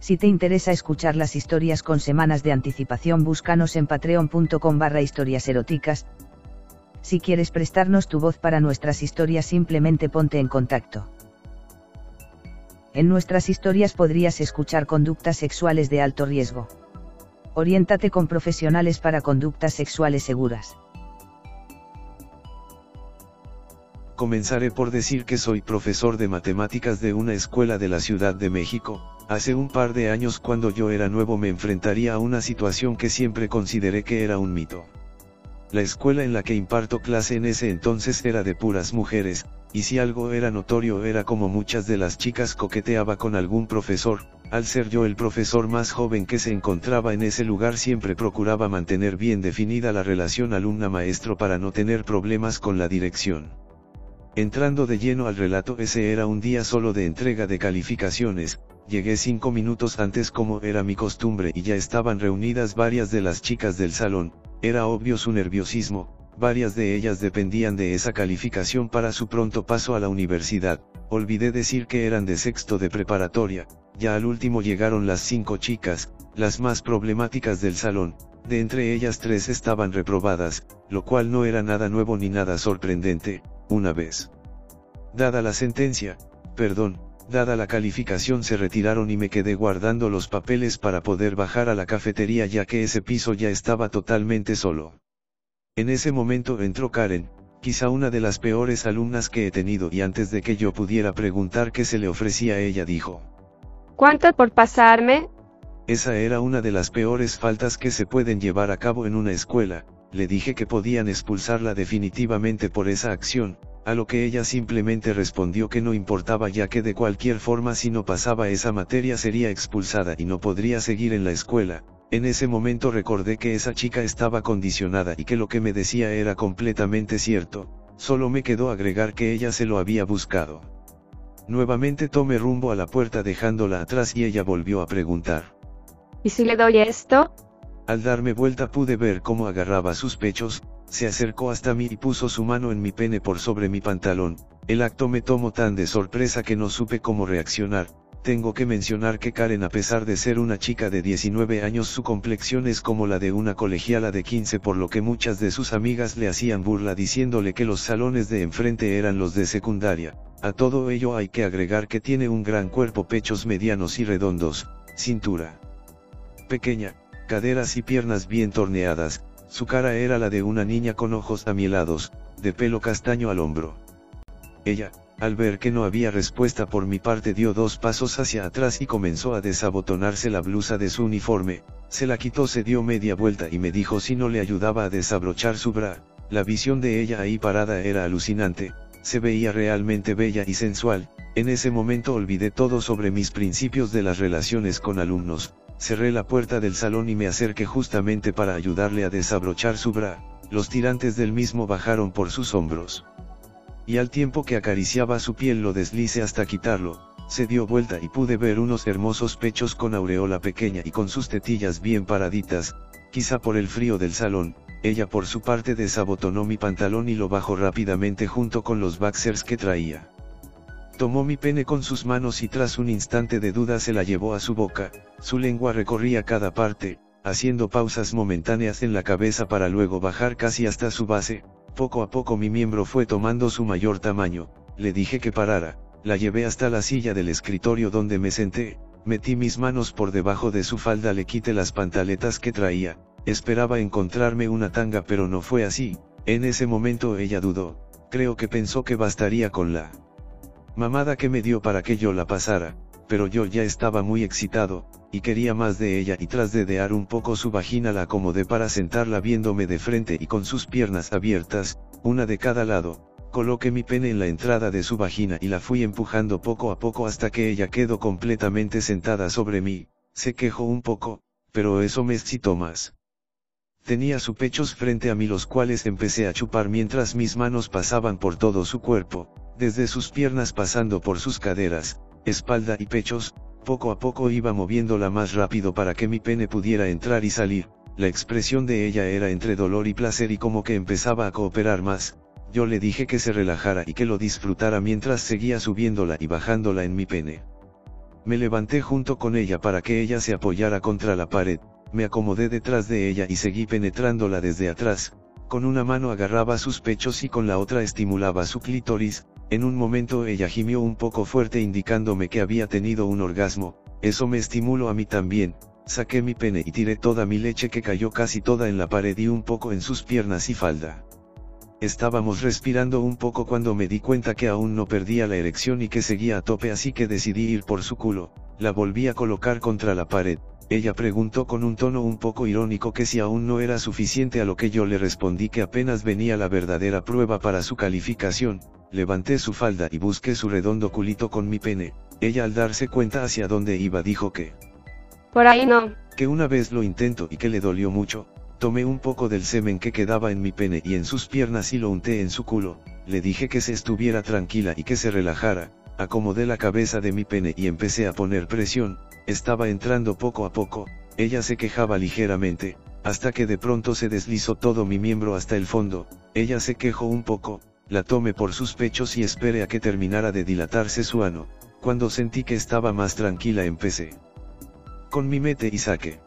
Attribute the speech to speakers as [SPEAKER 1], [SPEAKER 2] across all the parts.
[SPEAKER 1] Si te interesa escuchar las historias con semanas de anticipación, búscanos en patreon.com barra historias eróticas. Si quieres prestarnos tu voz para nuestras historias, simplemente ponte en contacto. En nuestras historias podrías escuchar conductas sexuales de alto riesgo. Oriéntate con profesionales para conductas sexuales seguras.
[SPEAKER 2] Comenzaré por decir que soy profesor de matemáticas de una escuela de la Ciudad de México, Hace un par de años cuando yo era nuevo me enfrentaría a una situación que siempre consideré que era un mito. La escuela en la que imparto clase en ese entonces era de puras mujeres, y si algo era notorio era como muchas de las chicas coqueteaba con algún profesor, al ser yo el profesor más joven que se encontraba en ese lugar siempre procuraba mantener bien definida la relación alumna-maestro para no tener problemas con la dirección. Entrando de lleno al relato ese era un día solo de entrega de calificaciones, Llegué cinco minutos antes como era mi costumbre y ya estaban reunidas varias de las chicas del salón, era obvio su nerviosismo, varias de ellas dependían de esa calificación para su pronto paso a la universidad, olvidé decir que eran de sexto de preparatoria, ya al último llegaron las cinco chicas, las más problemáticas del salón, de entre ellas tres estaban reprobadas, lo cual no era nada nuevo ni nada sorprendente, una vez. Dada la sentencia, perdón, Dada la calificación se retiraron y me quedé guardando los papeles para poder bajar a la cafetería ya que ese piso ya estaba totalmente solo. En ese momento entró Karen, quizá una de las peores alumnas que he tenido y antes de que yo pudiera preguntar qué se le ofrecía a ella dijo.
[SPEAKER 3] ¿Cuánto por pasarme?
[SPEAKER 2] Esa era una de las peores faltas que se pueden llevar a cabo en una escuela, le dije que podían expulsarla definitivamente por esa acción, a lo que ella simplemente respondió que no importaba ya que de cualquier forma si no pasaba esa materia sería expulsada y no podría seguir en la escuela, en ese momento recordé que esa chica estaba condicionada y que lo que me decía era completamente cierto, solo me quedó agregar que ella se lo había buscado. Nuevamente tomé rumbo a la puerta dejándola atrás y ella volvió a preguntar.
[SPEAKER 3] ¿Y si le doy esto?
[SPEAKER 2] Al darme vuelta pude ver cómo agarraba sus pechos, se acercó hasta mí y puso su mano en mi pene por sobre mi pantalón, el acto me tomó tan de sorpresa que no supe cómo reaccionar, tengo que mencionar que Karen a pesar de ser una chica de 19 años su complexión es como la de una colegiala de 15 por lo que muchas de sus amigas le hacían burla diciéndole que los salones de enfrente eran los de secundaria, a todo ello hay que agregar que tiene un gran cuerpo pechos medianos y redondos, cintura pequeña, caderas y piernas bien torneadas, su cara era la de una niña con ojos amielados, de pelo castaño al hombro. Ella, al ver que no había respuesta por mi parte dio dos pasos hacia atrás y comenzó a desabotonarse la blusa de su uniforme, se la quitó se dio media vuelta y me dijo si no le ayudaba a desabrochar su bra, la visión de ella ahí parada era alucinante, se veía realmente bella y sensual, en ese momento olvidé todo sobre mis principios de las relaciones con alumnos, cerré la puerta del salón y me acerqué justamente para ayudarle a desabrochar su bra, los tirantes del mismo bajaron por sus hombros. Y al tiempo que acariciaba su piel lo deslice hasta quitarlo, se dio vuelta y pude ver unos hermosos pechos con aureola pequeña y con sus tetillas bien paraditas, quizá por el frío del salón, ella por su parte desabotonó mi pantalón y lo bajó rápidamente junto con los boxers que traía. Tomó mi pene con sus manos y tras un instante de duda se la llevó a su boca, su lengua recorría cada parte, haciendo pausas momentáneas en la cabeza para luego bajar casi hasta su base, poco a poco mi miembro fue tomando su mayor tamaño, le dije que parara, la llevé hasta la silla del escritorio donde me senté, metí mis manos por debajo de su falda le quité las pantaletas que traía, esperaba encontrarme una tanga pero no fue así, en ese momento ella dudó, creo que pensó que bastaría con la mamada que me dio para que yo la pasara, pero yo ya estaba muy excitado, y quería más de ella y tras dedear un poco su vagina la acomodé para sentarla viéndome de frente y con sus piernas abiertas, una de cada lado, coloqué mi pene en la entrada de su vagina y la fui empujando poco a poco hasta que ella quedó completamente sentada sobre mí, se quejó un poco, pero eso me excitó más. Tenía sus pechos frente a mí los cuales empecé a chupar mientras mis manos pasaban por todo su cuerpo, desde sus piernas pasando por sus caderas, espalda y pechos, poco a poco iba moviéndola más rápido para que mi pene pudiera entrar y salir, la expresión de ella era entre dolor y placer y como que empezaba a cooperar más, yo le dije que se relajara y que lo disfrutara mientras seguía subiéndola y bajándola en mi pene. Me levanté junto con ella para que ella se apoyara contra la pared, me acomodé detrás de ella y seguí penetrándola desde atrás, con una mano agarraba sus pechos y con la otra estimulaba su clítoris, en un momento ella gimió un poco fuerte indicándome que había tenido un orgasmo, eso me estimuló a mí también, saqué mi pene y tiré toda mi leche que cayó casi toda en la pared y un poco en sus piernas y falda. Estábamos respirando un poco cuando me di cuenta que aún no perdía la erección y que seguía a tope así que decidí ir por su culo, la volví a colocar contra la pared, ella preguntó con un tono un poco irónico que si aún no era suficiente a lo que yo le respondí que apenas venía la verdadera prueba para su calificación, levanté su falda y busqué su redondo culito con mi pene, ella al darse cuenta hacia dónde iba dijo que...
[SPEAKER 3] Por ahí no.
[SPEAKER 2] Que una vez lo intento y que le dolió mucho, Tomé un poco del semen que quedaba en mi pene y en sus piernas y lo unté en su culo, le dije que se estuviera tranquila y que se relajara, acomodé la cabeza de mi pene y empecé a poner presión, estaba entrando poco a poco, ella se quejaba ligeramente, hasta que de pronto se deslizó todo mi miembro hasta el fondo, ella se quejó un poco, la tomé por sus pechos y esperé a que terminara de dilatarse su ano, cuando sentí que estaba más tranquila empecé. Con mi mete y saque.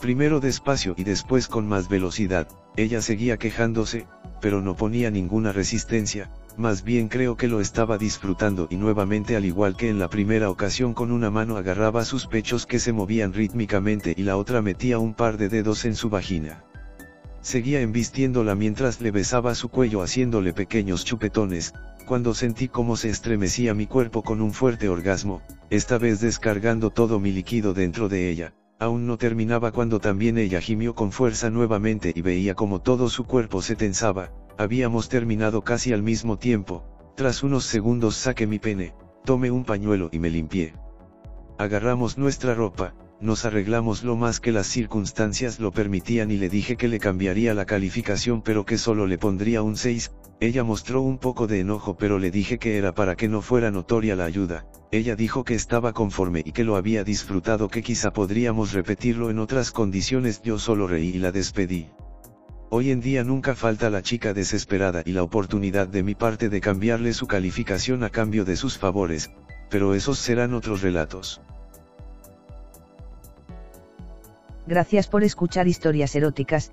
[SPEAKER 2] Primero despacio y después con más velocidad, ella seguía quejándose, pero no ponía ninguna resistencia, más bien creo que lo estaba disfrutando y nuevamente al igual que en la primera ocasión con una mano agarraba sus pechos que se movían rítmicamente y la otra metía un par de dedos en su vagina. Seguía embistiéndola mientras le besaba su cuello haciéndole pequeños chupetones, cuando sentí cómo se estremecía mi cuerpo con un fuerte orgasmo, esta vez descargando todo mi líquido dentro de ella. Aún no terminaba cuando también ella gimió con fuerza nuevamente y veía como todo su cuerpo se tensaba, habíamos terminado casi al mismo tiempo, tras unos segundos saqué mi pene, tomé un pañuelo y me limpié. Agarramos nuestra ropa, nos arreglamos lo más que las circunstancias lo permitían y le dije que le cambiaría la calificación pero que solo le pondría un 6, ella mostró un poco de enojo pero le dije que era para que no fuera notoria la ayuda, ella dijo que estaba conforme y que lo había disfrutado que quizá podríamos repetirlo en otras condiciones yo solo reí y la despedí. Hoy en día nunca falta la chica desesperada y la oportunidad de mi parte de cambiarle su calificación a cambio de sus favores, pero esos serán otros relatos.
[SPEAKER 1] Gracias por escuchar historias eróticas,